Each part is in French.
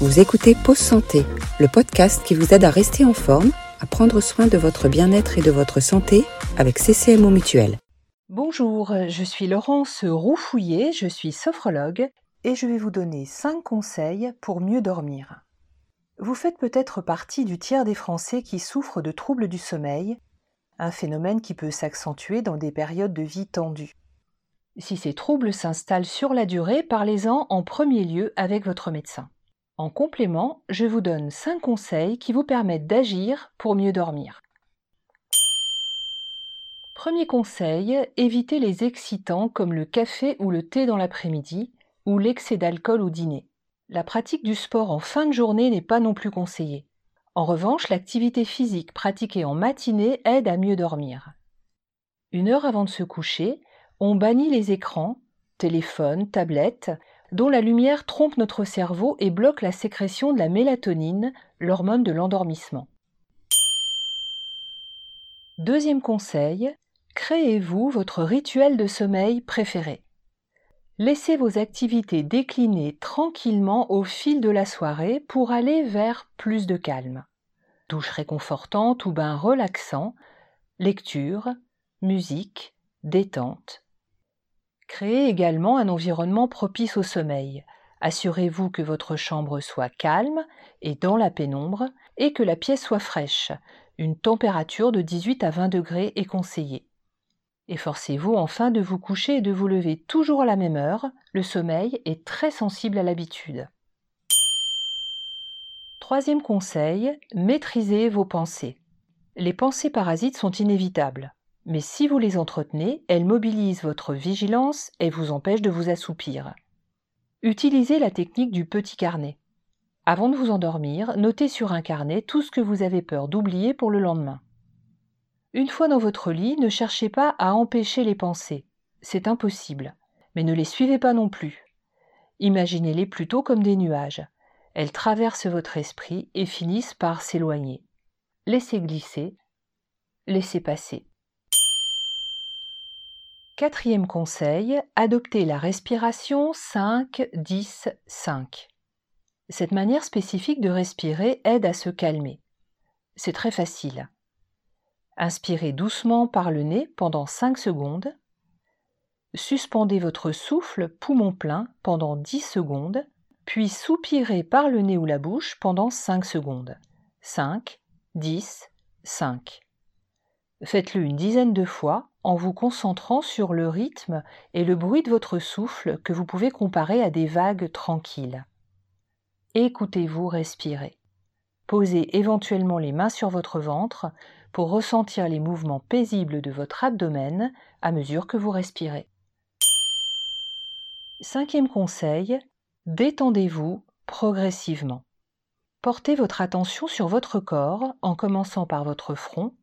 Vous écoutez Pause Santé, le podcast qui vous aide à rester en forme, à prendre soin de votre bien-être et de votre santé avec CCMO Mutuel. Bonjour, je suis Laurence Roufouillet, je suis sophrologue et je vais vous donner 5 conseils pour mieux dormir. Vous faites peut-être partie du tiers des Français qui souffrent de troubles du sommeil, un phénomène qui peut s'accentuer dans des périodes de vie tendues. Si ces troubles s'installent sur la durée, parlez-en en premier lieu avec votre médecin. En complément, je vous donne 5 conseils qui vous permettent d'agir pour mieux dormir. Premier conseil, évitez les excitants comme le café ou le thé dans l'après-midi ou l'excès d'alcool au dîner. La pratique du sport en fin de journée n'est pas non plus conseillée. En revanche, l'activité physique pratiquée en matinée aide à mieux dormir. Une heure avant de se coucher, on bannit les écrans, téléphones, tablettes, dont la lumière trompe notre cerveau et bloque la sécrétion de la mélatonine, l'hormone de l'endormissement. Deuxième conseil, créez-vous votre rituel de sommeil préféré. Laissez vos activités décliner tranquillement au fil de la soirée pour aller vers plus de calme. Douche réconfortante ou bain relaxant, lecture, musique, détente, Créez également un environnement propice au sommeil. Assurez-vous que votre chambre soit calme et dans la pénombre et que la pièce soit fraîche. Une température de 18 à 20 degrés est conseillée. Efforcez-vous enfin de vous coucher et de vous lever toujours à la même heure. Le sommeil est très sensible à l'habitude. Troisième conseil, maîtrisez vos pensées. Les pensées parasites sont inévitables. Mais si vous les entretenez, elles mobilisent votre vigilance et vous empêchent de vous assoupir. Utilisez la technique du petit carnet. Avant de vous endormir, notez sur un carnet tout ce que vous avez peur d'oublier pour le lendemain. Une fois dans votre lit, ne cherchez pas à empêcher les pensées. C'est impossible. Mais ne les suivez pas non plus. Imaginez-les plutôt comme des nuages. Elles traversent votre esprit et finissent par s'éloigner. Laissez glisser, laissez passer. Quatrième conseil, adoptez la respiration 5-10-5. Cette manière spécifique de respirer aide à se calmer. C'est très facile. Inspirez doucement par le nez pendant 5 secondes. Suspendez votre souffle poumon plein pendant 10 secondes, puis soupirez par le nez ou la bouche pendant 5 secondes. 5, 10, 5. Faites-le une dizaine de fois en vous concentrant sur le rythme et le bruit de votre souffle que vous pouvez comparer à des vagues tranquilles. Écoutez-vous respirer. Posez éventuellement les mains sur votre ventre pour ressentir les mouvements paisibles de votre abdomen à mesure que vous respirez. Cinquième conseil, détendez-vous progressivement. Portez votre attention sur votre corps en commençant par votre front,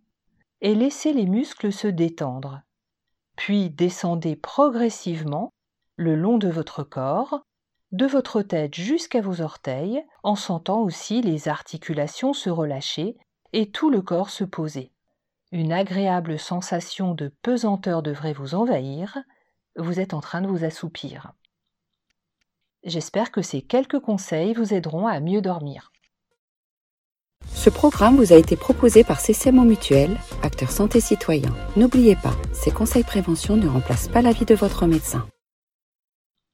et laissez les muscles se détendre. Puis descendez progressivement le long de votre corps, de votre tête jusqu'à vos orteils, en sentant aussi les articulations se relâcher et tout le corps se poser. Une agréable sensation de pesanteur devrait vous envahir, vous êtes en train de vous assoupir. J'espère que ces quelques conseils vous aideront à mieux dormir. Ce programme vous a été proposé par CCMO Mutuel, acteur santé citoyen. N'oubliez pas, ces conseils prévention ne remplacent pas l'avis de votre médecin.